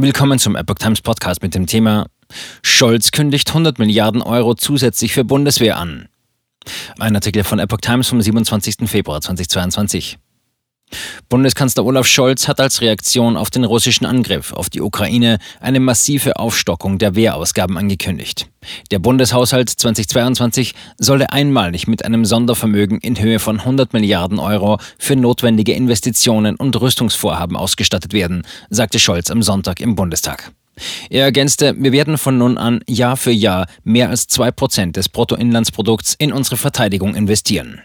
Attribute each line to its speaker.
Speaker 1: Willkommen zum Epoch Times Podcast mit dem Thema Scholz kündigt 100 Milliarden Euro zusätzlich für Bundeswehr an. Ein Artikel von Epoch Times vom 27. Februar 2022. Bundeskanzler Olaf Scholz hat als Reaktion auf den russischen Angriff auf die Ukraine eine massive Aufstockung der Wehrausgaben angekündigt. Der Bundeshaushalt 2022 solle einmalig mit einem Sondervermögen in Höhe von 100 Milliarden Euro für notwendige Investitionen und Rüstungsvorhaben ausgestattet werden, sagte Scholz am Sonntag im Bundestag. Er ergänzte, wir werden von nun an Jahr für Jahr mehr als zwei Prozent des Bruttoinlandsprodukts in unsere Verteidigung investieren.